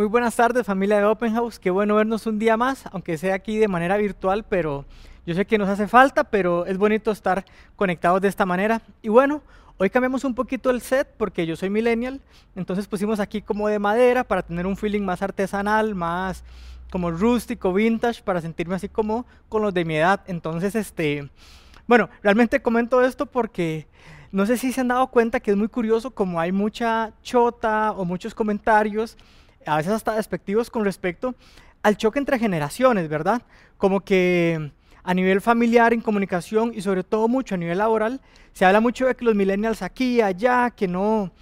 Muy buenas tardes familia de Open House, qué bueno vernos un día más, aunque sea aquí de manera virtual, pero yo sé que nos hace falta, pero es bonito estar conectados de esta manera. Y bueno, hoy cambiamos un poquito el set porque yo soy millennial, entonces pusimos aquí como de madera para tener un feeling más artesanal, más como rústico, vintage, para sentirme así como con los de mi edad. Entonces, este, bueno, realmente comento esto porque no sé si se han dado cuenta que es muy curioso como hay mucha chota o muchos comentarios a veces hasta despectivos con respecto al choque entre generaciones, ¿verdad? Como que a nivel familiar, en comunicación y sobre todo mucho a nivel laboral, se habla mucho de que los millennials aquí allá, que no,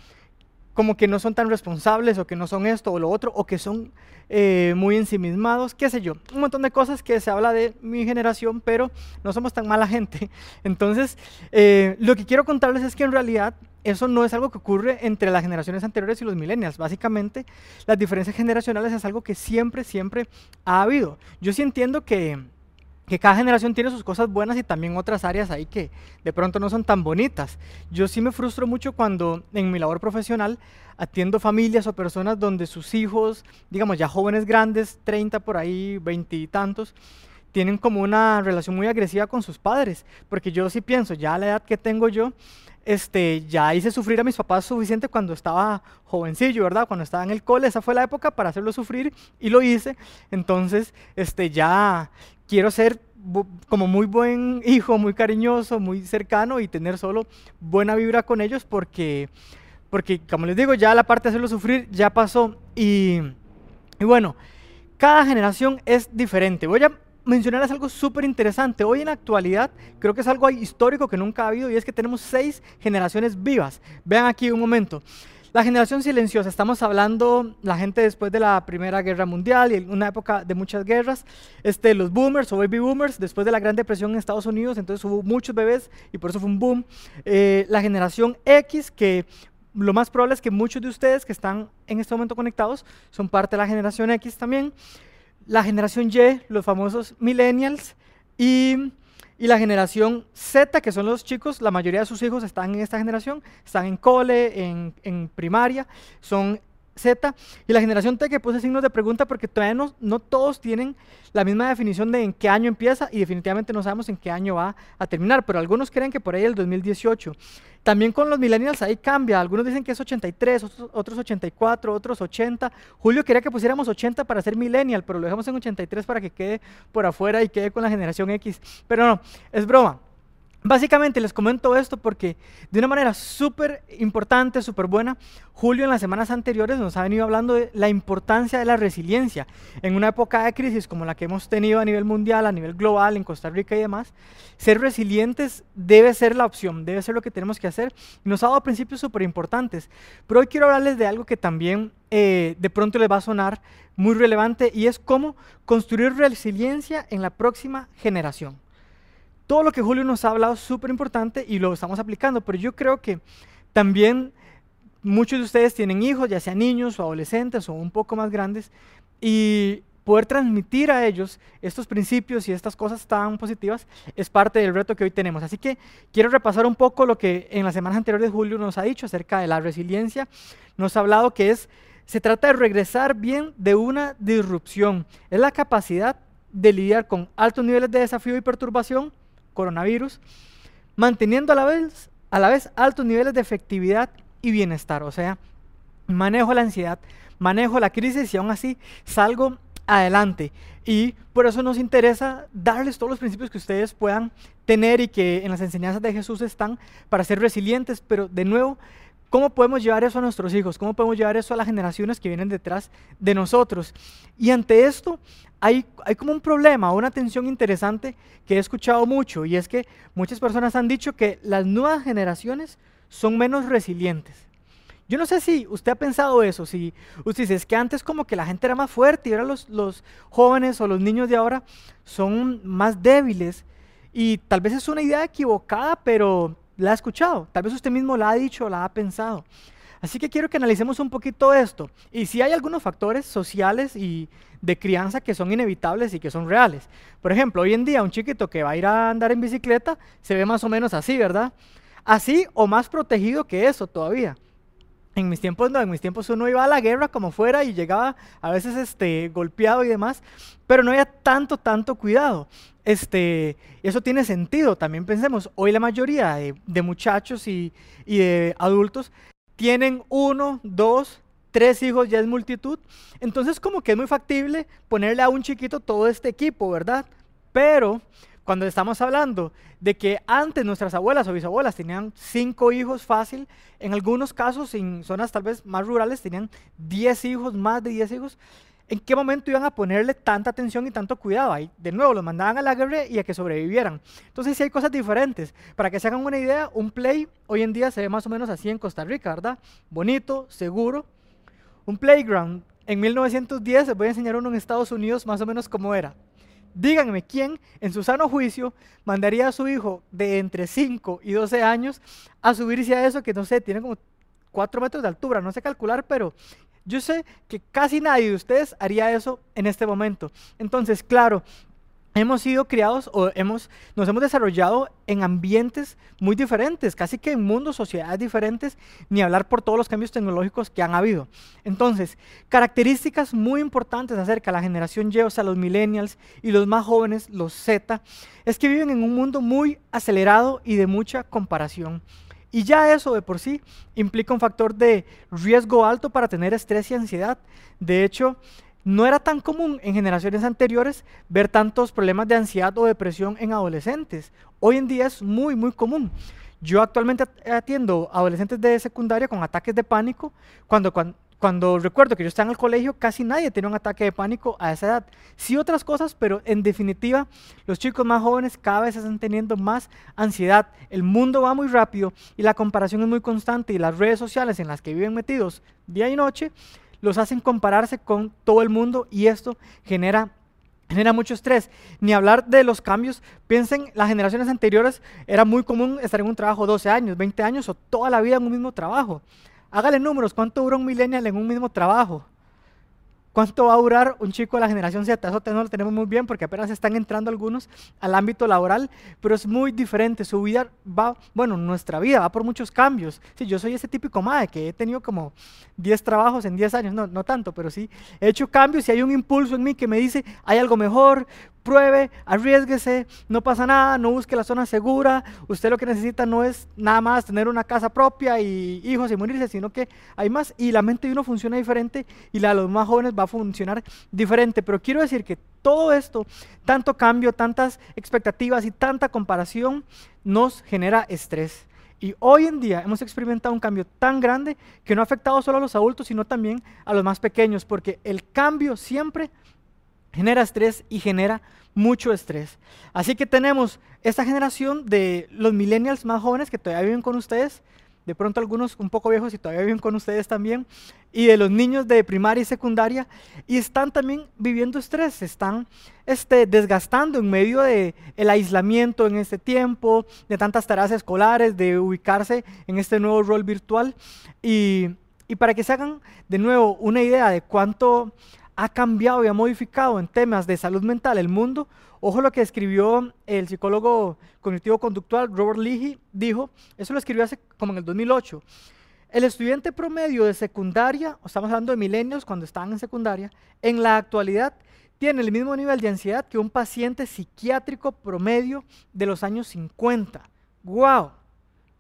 como que no son tan responsables o que no son esto o lo otro, o que son eh, muy ensimismados, qué sé yo, un montón de cosas que se habla de mi generación, pero no somos tan mala gente. Entonces, eh, lo que quiero contarles es que en realidad eso no es algo que ocurre entre las generaciones anteriores y los millennials. Básicamente, las diferencias generacionales es algo que siempre, siempre ha habido. Yo sí entiendo que que cada generación tiene sus cosas buenas y también otras áreas ahí que de pronto no son tan bonitas. Yo sí me frustro mucho cuando en mi labor profesional atiendo familias o personas donde sus hijos, digamos ya jóvenes grandes, 30 por ahí, 20 y tantos, tienen como una relación muy agresiva con sus padres, porque yo sí pienso, ya a la edad que tengo yo, este, ya hice sufrir a mis papás suficiente cuando estaba jovencillo, ¿verdad? Cuando estaba en el cole, esa fue la época para hacerlo sufrir y lo hice. Entonces, este, ya quiero ser como muy buen hijo, muy cariñoso, muy cercano y tener solo buena vibra con ellos porque, porque como les digo, ya la parte de hacerlo sufrir ya pasó. Y, y bueno, cada generación es diferente. Voy a mencionarles algo súper interesante. Hoy en la actualidad creo que es algo histórico que nunca ha habido y es que tenemos seis generaciones vivas. Vean aquí un momento. La generación silenciosa, estamos hablando la gente después de la Primera Guerra Mundial y una época de muchas guerras, este, los boomers o baby boomers, después de la Gran Depresión en Estados Unidos, entonces hubo muchos bebés y por eso fue un boom. Eh, la generación X, que lo más probable es que muchos de ustedes que están en este momento conectados son parte de la generación X también. La generación Y, los famosos millennials y y la generación Z, que son los chicos, la mayoría de sus hijos están en esta generación, están en cole, en, en primaria, son Z. Y la generación T que puse signos de pregunta porque todavía no, no, todos tienen la misma definición de en qué año empieza y definitivamente no sabemos en qué año va a terminar, pero algunos creen que por ahí el 2018. También con los millennials ahí cambia, algunos dicen que es 83, otros, otros 84, otros 80. Julio quería que pusiéramos 80 para ser millennial, pero lo dejamos en 83 para que quede por afuera y quede con la generación X. Pero no, es broma. Básicamente les comento esto porque de una manera súper importante, súper buena, Julio en las semanas anteriores nos ha venido hablando de la importancia de la resiliencia. En una época de crisis como la que hemos tenido a nivel mundial, a nivel global, en Costa Rica y demás, ser resilientes debe ser la opción, debe ser lo que tenemos que hacer. Nos ha dado principios súper importantes. Pero hoy quiero hablarles de algo que también eh, de pronto les va a sonar muy relevante y es cómo construir resiliencia en la próxima generación. Todo lo que Julio nos ha hablado es súper importante y lo estamos aplicando, pero yo creo que también muchos de ustedes tienen hijos, ya sean niños o adolescentes o un poco más grandes, y poder transmitir a ellos estos principios y estas cosas tan positivas es parte del reto que hoy tenemos. Así que quiero repasar un poco lo que en las semanas anteriores Julio nos ha dicho acerca de la resiliencia. Nos ha hablado que es, se trata de regresar bien de una disrupción. Es la capacidad de lidiar con altos niveles de desafío y perturbación coronavirus, manteniendo a la vez, a la vez altos niveles de efectividad y bienestar. O sea, manejo la ansiedad, manejo la crisis y aún así salgo adelante. Y por eso nos interesa darles todos los principios que ustedes puedan tener y que en las enseñanzas de Jesús están para ser resilientes, pero de nuevo ¿Cómo podemos llevar eso a nuestros hijos? ¿Cómo podemos llevar eso a las generaciones que vienen detrás de nosotros? Y ante esto hay, hay como un problema, una tensión interesante que he escuchado mucho y es que muchas personas han dicho que las nuevas generaciones son menos resilientes. Yo no sé si usted ha pensado eso, si usted dice, es que antes como que la gente era más fuerte y ahora los, los jóvenes o los niños de ahora son más débiles y tal vez es una idea equivocada, pero la ha escuchado, tal vez usted mismo la ha dicho, la ha pensado. Así que quiero que analicemos un poquito esto. Y si hay algunos factores sociales y de crianza que son inevitables y que son reales. Por ejemplo, hoy en día un chiquito que va a ir a andar en bicicleta se ve más o menos así, ¿verdad? Así o más protegido que eso todavía. En mis tiempos no, en mis tiempos uno iba a la guerra como fuera y llegaba a veces este, golpeado y demás, pero no había tanto, tanto cuidado. Este, eso tiene sentido, también pensemos, hoy la mayoría de, muchachos y, y de adultos tienen uno, dos, tres hijos, ya es multitud, entonces como que es muy factible ponerle a un chiquito todo este equipo, ¿verdad? Pero cuando estamos hablando de que antes nuestras abuelas o bisabuelas tenían cinco hijos fácil, en algunos casos, en zonas tal vez más rurales, tenían diez hijos, más de diez hijos, ¿en qué momento iban a ponerle tanta atención y tanto cuidado? Ahí, de nuevo, los mandaban a la guerra y a que sobrevivieran. Entonces sí hay cosas diferentes. Para que se hagan una idea, un play hoy en día se ve más o menos así en Costa Rica, ¿verdad? Bonito, seguro. Un playground en 1910, les voy a enseñar uno en Estados Unidos más o menos cómo era. Díganme quién en su sano juicio mandaría a su hijo de entre 5 y 12 años a subirse a eso que no sé, tiene como 4 metros de altura, no sé calcular, pero yo sé que casi nadie de ustedes haría eso en este momento. Entonces, claro, hemos sido criados o hemos, nos hemos desarrollado en ambientes muy diferentes, casi que en mundos, sociedades diferentes, ni hablar por todos los cambios tecnológicos que han habido. Entonces, características muy importantes acerca de la generación Y, o sea, los millennials y los más jóvenes, los Z, es que viven en un mundo muy acelerado y de mucha comparación. Y ya eso de por sí implica un factor de riesgo alto para tener estrés y ansiedad. De hecho, no era tan común en generaciones anteriores ver tantos problemas de ansiedad o depresión en adolescentes. Hoy en día es muy, muy común. Yo actualmente atiendo adolescentes de secundaria con ataques de pánico. Cuando, cuando, recuerdo que yo estaba en el colegio, casi nadie tenía un ataque de pánico a esa edad. Sí otras cosas, pero en definitiva, los chicos más jóvenes cada vez están teniendo más ansiedad. El mundo va muy rápido y la comparación es muy constante y las redes sociales en las que viven metidos día y noche los hacen compararse con todo el mundo y esto genera genera mucho estrés. Ni hablar de los cambios. Piensen, las generaciones anteriores era muy común estar en un trabajo 12 años, 20 años o toda la vida en un mismo trabajo. Hágale números, ¿cuánto dura un millennial en un mismo trabajo? ¿Cuánto va a durar un chico de la generación Z? Eso no lo tenemos muy bien porque apenas están entrando algunos al ámbito laboral, pero es muy diferente. Su vida va, bueno, nuestra vida va por muchos cambios. Sí, yo soy ese típico madre que he tenido como 10 trabajos en 10 años, no, no tanto, pero sí he hecho cambios y hay un impulso en mí que me dice, hay algo mejor, pruebe, arriesguese, no pasa nada, no busque la zona segura, usted lo que necesita no es nada más tener una casa propia y hijos y morirse, sino que hay más y la mente de uno funciona diferente y la de los más jóvenes va a funcionar diferente. Pero quiero decir que todo esto, tanto cambio, tantas expectativas y tanta comparación, nos genera estrés. Y hoy en día hemos experimentado un cambio tan grande que no ha afectado solo a los adultos, sino también a los más pequeños, porque el cambio siempre genera estrés y genera mucho estrés. Así que tenemos esta generación de los millennials más jóvenes que todavía viven con ustedes, de pronto algunos un poco viejos y todavía viven con ustedes también, y de los niños de primaria y secundaria, y están también viviendo estrés, se están este, desgastando en medio del el aislamiento en este tiempo, de tantas tareas escolares, de ubicarse en este nuevo rol virtual. Y, y para que se hagan de nuevo una idea de cuánto ha cambiado y ha modificado en temas de salud mental el mundo. Ojo lo que escribió el psicólogo cognitivo-conductual Robert Leahy, dijo, eso lo escribió hace como en el 2008. El estudiante promedio de secundaria, estamos hablando de milenios cuando estaban en secundaria, en la actualidad tiene el mismo nivel de ansiedad que un paciente psiquiátrico promedio de los años 50. ¡Wow!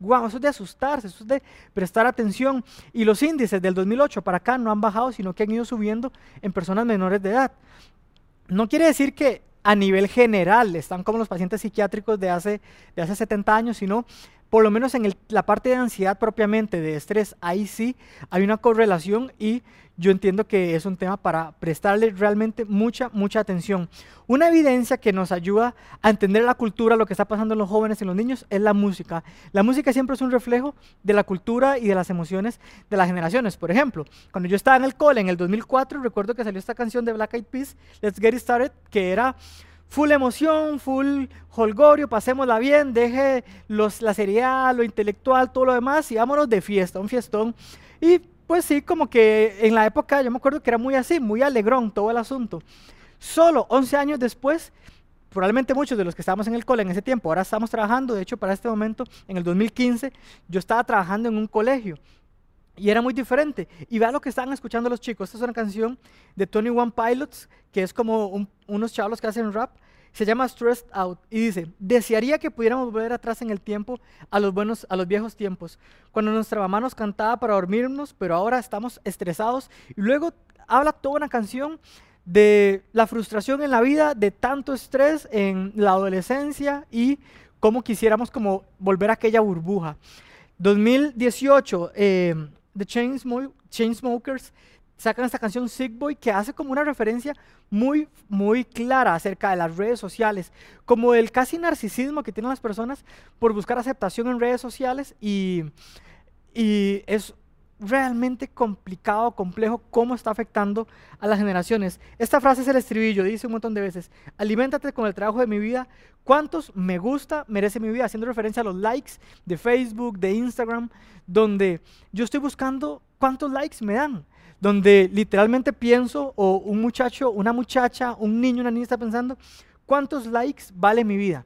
Wow, eso es de asustarse, eso es de prestar atención. Y los índices del 2008 para acá no han bajado, sino que han ido subiendo en personas menores de edad. No quiere decir que a nivel general están como los pacientes psiquiátricos de hace, de hace 70 años, sino por lo menos en la parte de ansiedad propiamente, de estrés, ahí sí hay una correlación y yo entiendo que es un tema para prestarle realmente mucha, mucha atención. Una evidencia que nos ayuda a entender la cultura, lo que está pasando en los jóvenes y en los niños, es la música. La música siempre es un reflejo de la cultura y de las emociones de las generaciones. Por ejemplo, cuando yo estaba en el cole en el 2004, recuerdo que salió esta canción de Black Eyed Peas, Let's Get It Started, que era full emoción, full holgorio, pasémosla bien, deje los, la seriedad, lo intelectual, todo lo demás y vámonos de fiesta, un fiestón. Y pues sí, como que en la época yo me acuerdo que era muy así, muy alegrón todo el asunto. Solo 11 años después, probablemente muchos de los que estábamos en el cole en ese tiempo, ahora estamos trabajando, de hecho para este momento, en el 2015, yo estaba trabajando en un colegio. Y era muy diferente. Y vea lo que estaban escuchando los chicos. Esta es una canción de Tony One Pilots, que es como unos chavos que hacen rap. Se llama Stressed Out y dice, desearía que pudiéramos volver atrás en el tiempo a los, buenos, a los viejos tiempos, cuando nuestra mamá nos cantaba para dormirnos, pero ahora estamos estresados. Y luego habla toda una canción de la frustración en la vida, de tanto estrés en la adolescencia y cómo quisiéramos como volver a aquella burbuja. 2018, eh, The Chainsmokers sacan esta canción Sick Boy que hace como una referencia muy, muy clara acerca de las redes sociales, como el casi narcisismo que tienen las personas por buscar aceptación en redes sociales y, y es realmente complicado, complejo, cómo está afectando a las generaciones. Esta frase es el estribillo, dice un montón de veces, aliméntate con el trabajo de mi vida, ¿cuántos me gusta merece mi vida? Haciendo referencia a los likes de Facebook, de Instagram, donde yo estoy buscando cuántos likes me dan donde literalmente pienso, o un muchacho, una muchacha, un niño, una niña está pensando, ¿cuántos likes vale mi vida?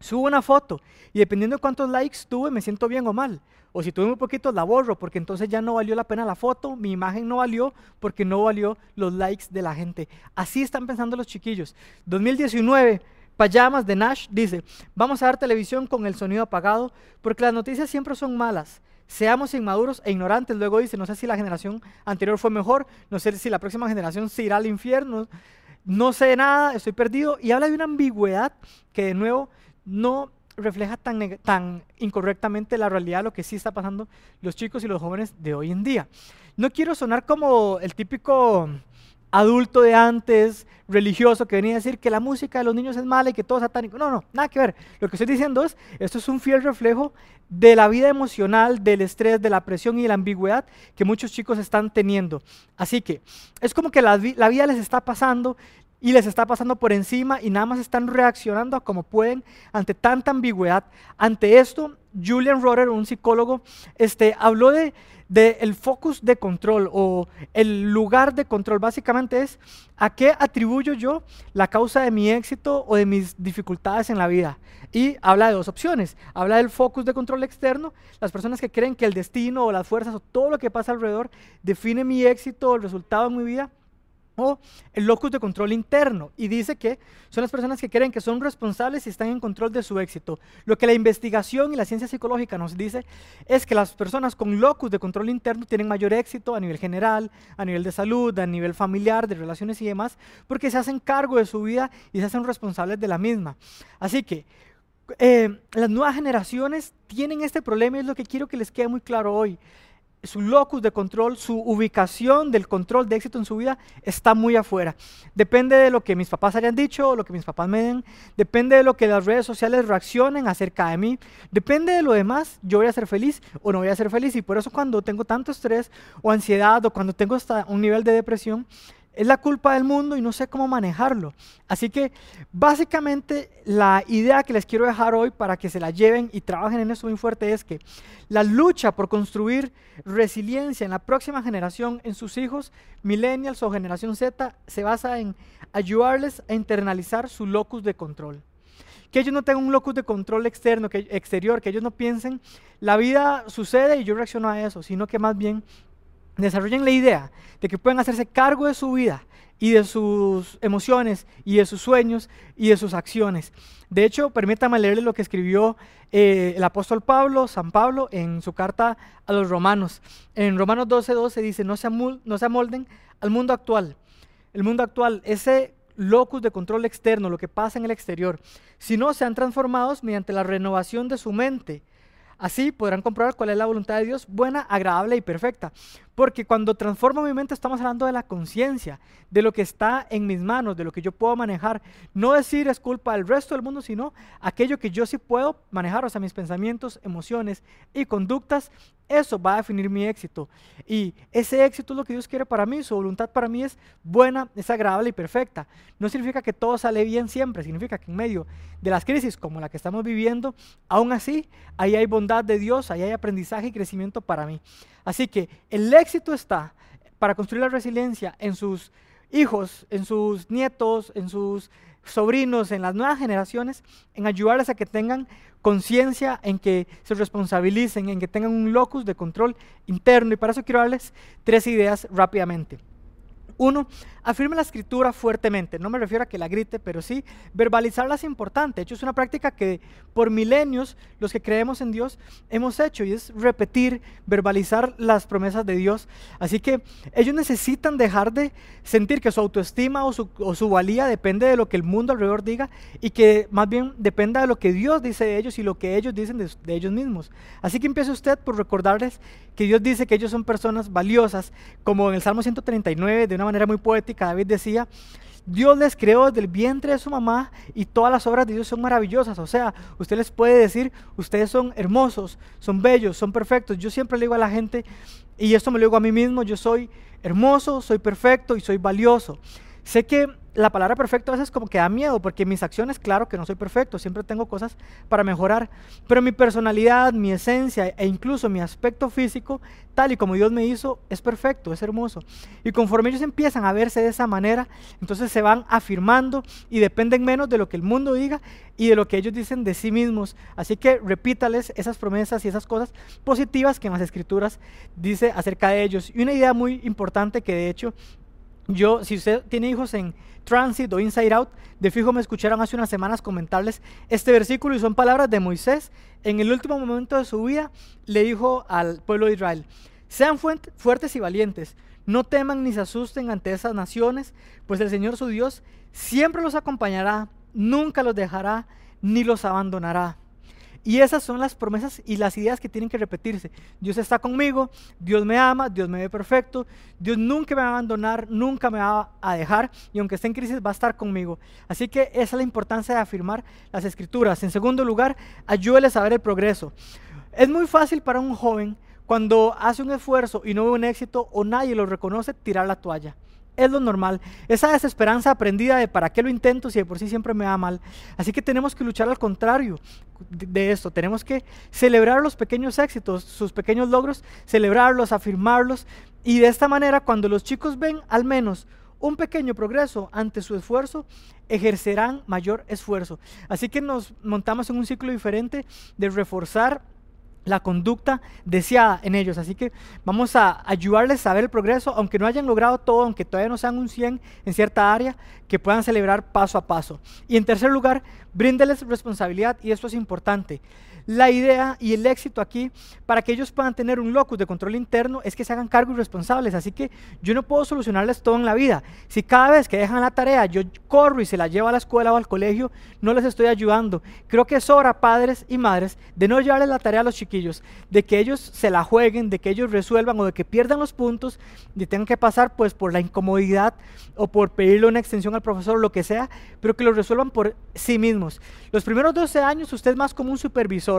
Subo una foto y dependiendo de cuántos likes tuve, me siento bien o mal. O si tuve muy poquito, la borro porque entonces ya no valió la pena la foto, mi imagen no valió porque no valió los likes de la gente. Así están pensando los chiquillos. 2019, Payamas de Nash dice, vamos a dar televisión con el sonido apagado porque las noticias siempre son malas seamos inmaduros e ignorantes. Luego dice, no sé si la generación anterior fue mejor, no sé si la próxima generación se irá al infierno, no sé nada, estoy perdido. Y habla de una ambigüedad que de nuevo no refleja tan, tan incorrectamente la realidad de lo que sí está pasando los chicos y los jóvenes de hoy en día. No quiero sonar como el típico adulto de antes, religioso, que venía a decir que la música de los niños es mala y que todo es satánico. No, no, nada que ver. Lo que estoy diciendo es, esto es un fiel reflejo de la vida emocional, del estrés, de la presión y de la ambigüedad que muchos chicos están teniendo. Así que es como que la, la vida les está pasando y les está pasando por encima y nada más están reaccionando como pueden ante tanta ambigüedad. Ante esto, Julian Roder, un psicólogo, este, habló de, de, el focus de control o el lugar de control. Básicamente es a qué atribuyo yo la causa de mi éxito o de mis dificultades en la vida. Y habla de dos opciones. Habla del focus de control externo, las personas que creen que el destino o las fuerzas o todo lo que pasa alrededor define mi éxito o el resultado en mi vida o el locus de control interno y dice que son las personas que creen que son responsables y están en control de su éxito. Lo que la investigación y la ciencia psicológica nos dice es que las personas con locus de control interno tienen mayor éxito a nivel general, a nivel de salud, a nivel familiar, de relaciones y demás, porque se hacen cargo de su vida y se hacen responsables de la misma. Así que eh, las nuevas generaciones tienen este problema y es lo que quiero que les quede muy claro hoy su locus de control, su ubicación del control de éxito en su vida está muy afuera. Depende de lo que mis papás hayan dicho, lo que mis papás me den, depende de lo que las redes sociales reaccionen acerca de mí, depende de lo demás, yo voy a ser feliz o no voy a ser feliz. Y por eso cuando tengo tanto estrés o ansiedad o cuando tengo hasta un nivel de depresión, es la culpa del mundo y no sé cómo manejarlo. Así que básicamente la idea que les quiero dejar hoy para que se la lleven y trabajen en eso muy fuerte es que la lucha por construir resiliencia en la próxima generación, en sus hijos, millennials o generación Z, se basa en ayudarles a internalizar su locus de control. Que ellos no tengan un locus de control externo, que, exterior, que ellos no piensen, la vida sucede y yo reacciono a eso, sino que más bien desarrollen la idea de que pueden hacerse cargo de su vida y de sus emociones y de sus sueños y de sus acciones. De hecho, permítame leerles lo que escribió eh, el apóstol Pablo, San Pablo, en su carta a los romanos. En Romanos 12:12 12 dice, no se, no se amolden al mundo actual. El mundo actual, ese locus de control externo, lo que pasa en el exterior, sino sean transformados mediante la renovación de su mente Así podrán comprobar cuál es la voluntad de Dios, buena, agradable y perfecta. Porque cuando transformo mi mente estamos hablando de la conciencia, de lo que está en mis manos, de lo que yo puedo manejar. No decir es culpa del resto del mundo, sino aquello que yo sí puedo manejar, o sea, mis pensamientos, emociones y conductas. Eso va a definir mi éxito. Y ese éxito es lo que Dios quiere para mí. Su voluntad para mí es buena, es agradable y perfecta. No significa que todo sale bien siempre. Significa que en medio de las crisis como la que estamos viviendo, aún así, ahí hay bondad de Dios, ahí hay aprendizaje y crecimiento para mí. Así que el éxito está para construir la resiliencia en sus hijos, en sus nietos, en sus sobrinos, en las nuevas generaciones, en ayudarles a que tengan conciencia, en que se responsabilicen, en que tengan un locus de control interno. Y para eso quiero darles tres ideas rápidamente. Uno, afirme la escritura fuertemente. No me refiero a que la grite, pero sí verbalizarla es importante. De hecho, es una práctica que por milenios los que creemos en Dios hemos hecho y es repetir, verbalizar las promesas de Dios. Así que ellos necesitan dejar de sentir que su autoestima o su, valía depende de lo que el mundo alrededor diga y que más bien dependa de lo que Dios dice de ellos y lo que ellos dicen de, de ellos mismos. Así que empiece usted por recordarles que Dios dice que ellos son personas valiosas, como en el Salmo 139, de una manera muy poética, David decía, Dios les creó desde el vientre de su mamá y todas las obras de Dios son maravillosas. O sea, usted les puede decir, ustedes son hermosos, son bellos, son perfectos. Yo siempre le digo a la gente, y esto me lo digo a mí mismo, yo soy hermoso, soy perfecto y soy valioso. Sé que la palabra perfecto a veces como que da miedo, porque mis acciones, claro que no soy perfecto, siempre tengo cosas para mejorar, pero mi personalidad, mi esencia e incluso mi aspecto físico, tal y como Dios me hizo, es perfecto, es hermoso. Y conforme ellos empiezan a verse de esa manera, entonces se van afirmando y dependen menos de lo que el mundo diga y de lo que ellos dicen de sí mismos. Así que repítales esas promesas y esas cosas positivas que en las escrituras dice acerca de ellos. Y una idea muy importante que de hecho yo, si usted tiene hijos en Transit o Inside Out, de fijo me escucharon hace unas semanas comentarles este versículo y son palabras de Moisés. En el último momento de su vida le dijo al pueblo de Israel, sean fuertes y valientes, no teman ni se asusten ante esas naciones, pues el Señor su Dios siempre los acompañará, nunca los dejará ni los abandonará. Y esas son las promesas y las ideas que tienen que repetirse. Dios está conmigo, Dios me ama, Dios me ve perfecto, Dios nunca me va a abandonar, nunca me va a dejar y aunque esté en crisis va a estar conmigo. Así que esa es la importancia de afirmar las escrituras. En segundo lugar, ayúdeles a ver el progreso. Es muy fácil para un joven cuando hace un esfuerzo y no ve un éxito o nadie lo reconoce, tirar la toalla es lo normal. Esa desesperanza aprendida de para qué lo intento si de por sí siempre me va mal. Así que tenemos que luchar al contrario de esto. Tenemos que celebrar los pequeños éxitos, sus pequeños logros, celebrarlos, afirmarlos. Y de esta manera, cuando los chicos ven al menos un pequeño progreso ante su esfuerzo, ejercerán mayor esfuerzo. Así que nos montamos en un ciclo diferente de reforzar la conducta deseada en ellos. Así que vamos a ayudarles a ver el progreso, aunque no hayan logrado todo, aunque todavía no sean un 100 en cierta área, que puedan celebrar paso a paso. Y en tercer lugar, bríndeles responsabilidad y esto es importante. La idea y el éxito aquí para que ellos puedan tener un locus de control interno es que se hagan cargos responsables. Así que yo no puedo solucionarles todo en la vida. Si cada vez que dejan la tarea yo corro y se la llevo a la escuela o al colegio, no les estoy ayudando. Creo que es hora, padres y madres, de no llevarles la tarea a los chiquillos, de que ellos se la jueguen, de que ellos resuelvan o de que pierdan los puntos, de tengan que pasar pues por la incomodidad o por pedirle una extensión al profesor o lo que sea, pero que lo resuelvan por sí mismos. Los primeros 12 años usted es más como un supervisor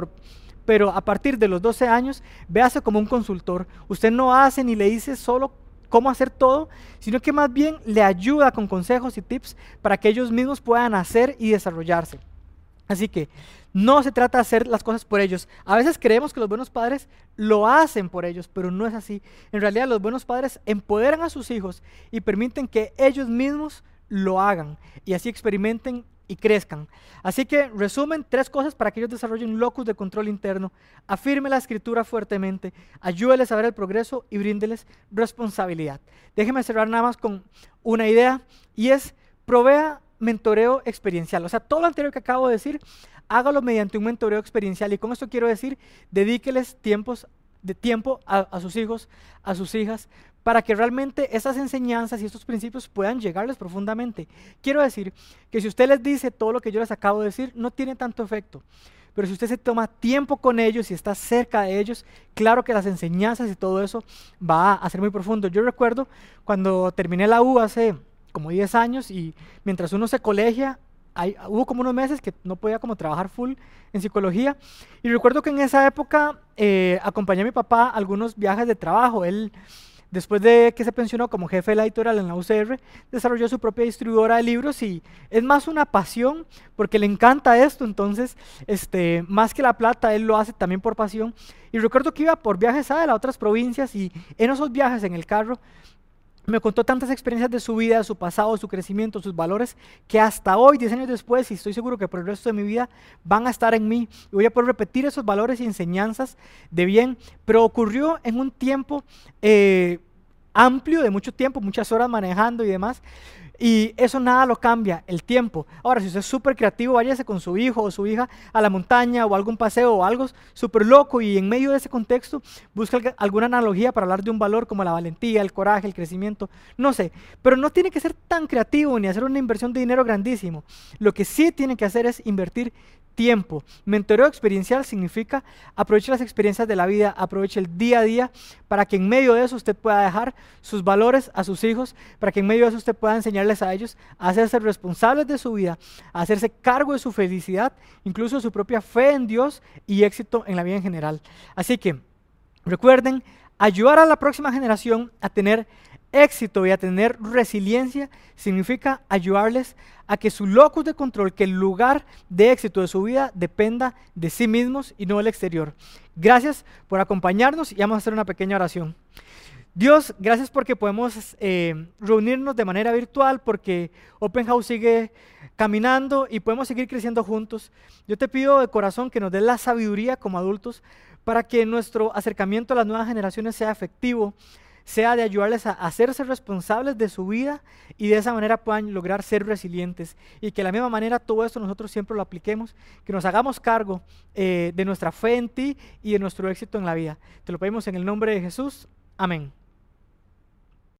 pero a partir de los 12 años, véase como un consultor. Usted no hace ni le dice solo cómo hacer todo, sino que más bien le ayuda con consejos y tips para que ellos mismos puedan hacer y desarrollarse. Así que no se trata de hacer las cosas por ellos. A veces creemos que los buenos padres lo hacen por ellos, pero no es así. En realidad los buenos padres empoderan a sus hijos y permiten que ellos mismos lo hagan y así experimenten y crezcan. Así que resumen tres cosas para que ellos desarrollen un locus de control interno. Afirme la escritura fuertemente, ayúdeles a ver el progreso y bríndeles responsabilidad. Déjeme cerrar nada más con una idea y es provea mentoreo experiencial. O sea, todo lo anterior que acabo de decir, hágalo mediante un mentoreo experiencial. Y con esto quiero decir, dedíqueles tiempos de tiempo a, sus hijos, a sus hijas, para que realmente esas enseñanzas y estos principios puedan llegarles profundamente. Quiero decir que si usted les dice todo lo que yo les acabo de decir, no tiene tanto efecto. Pero si usted se toma tiempo con ellos y está cerca de ellos, claro que las enseñanzas y todo eso va a ser muy profundo. Yo recuerdo cuando terminé la U hace como 10 años y mientras uno se colegia, hubo como unos meses que no podía como trabajar full en psicología y recuerdo que en esa época eh, acompañé a mi papá a algunos viajes de trabajo. Él, después de que se pensionó como jefe de la editorial en la UCR, desarrolló su propia distribuidora de libros y es más una pasión porque le encanta esto, entonces, este, más que la plata, él lo hace también por pasión. Y recuerdo que iba por viajes a otras provincias y en esos viajes en el carro me contó tantas experiencias de su vida, su pasado, su crecimiento, sus valores, que hasta hoy, 10 años después, y estoy seguro que por el resto de mi vida, van a estar en mí. Y voy a poder repetir esos valores y enseñanzas de bien. Pero ocurrió en un tiempo eh, amplio, de mucho tiempo, muchas horas manejando y demás. Y eso nada lo cambia, el tiempo. Ahora, si usted es súper creativo, váyase con su hijo o su hija a la montaña o algún paseo o algo súper loco y en medio de ese contexto busca alguna analogía para hablar de un valor como la valentía, el coraje, el crecimiento, no sé. Pero no tiene que ser tan creativo ni hacer una inversión de dinero grandísimo. Lo que sí tiene que hacer es invertir tiempo. Mentoreo experiencial significa aproveche las experiencias de la vida, aproveche el día a día para que en medio de eso usted pueda dejar sus valores a sus hijos, para que en medio de eso usted pueda enseñarles a ellos a hacerse responsables de su vida, a hacerse cargo de su felicidad, incluso su propia fe en Dios y éxito en la vida en general. Así que recuerden, ayudar a la próxima generación a tener éxito y a tener resiliencia significa ayudarles a que su locus de control, que el lugar de éxito de su vida dependa de sí mismos y no del exterior. Gracias por acompañarnos y vamos a hacer una pequeña oración. Dios, gracias porque podemos eh, reunirnos de manera virtual, porque Open House sigue caminando y podemos seguir creciendo juntos. Yo te pido de corazón que nos des la sabiduría como adultos para que nuestro acercamiento a las nuevas generaciones sea efectivo, sea de ayudarles a hacerse responsables de su vida y de esa manera puedan lograr ser resilientes. Y que de la misma manera todo esto nosotros siempre lo apliquemos, que nos hagamos cargo eh, de nuestra fe en ti y de nuestro éxito en la vida. Te lo pedimos en el nombre de Jesús. Amén.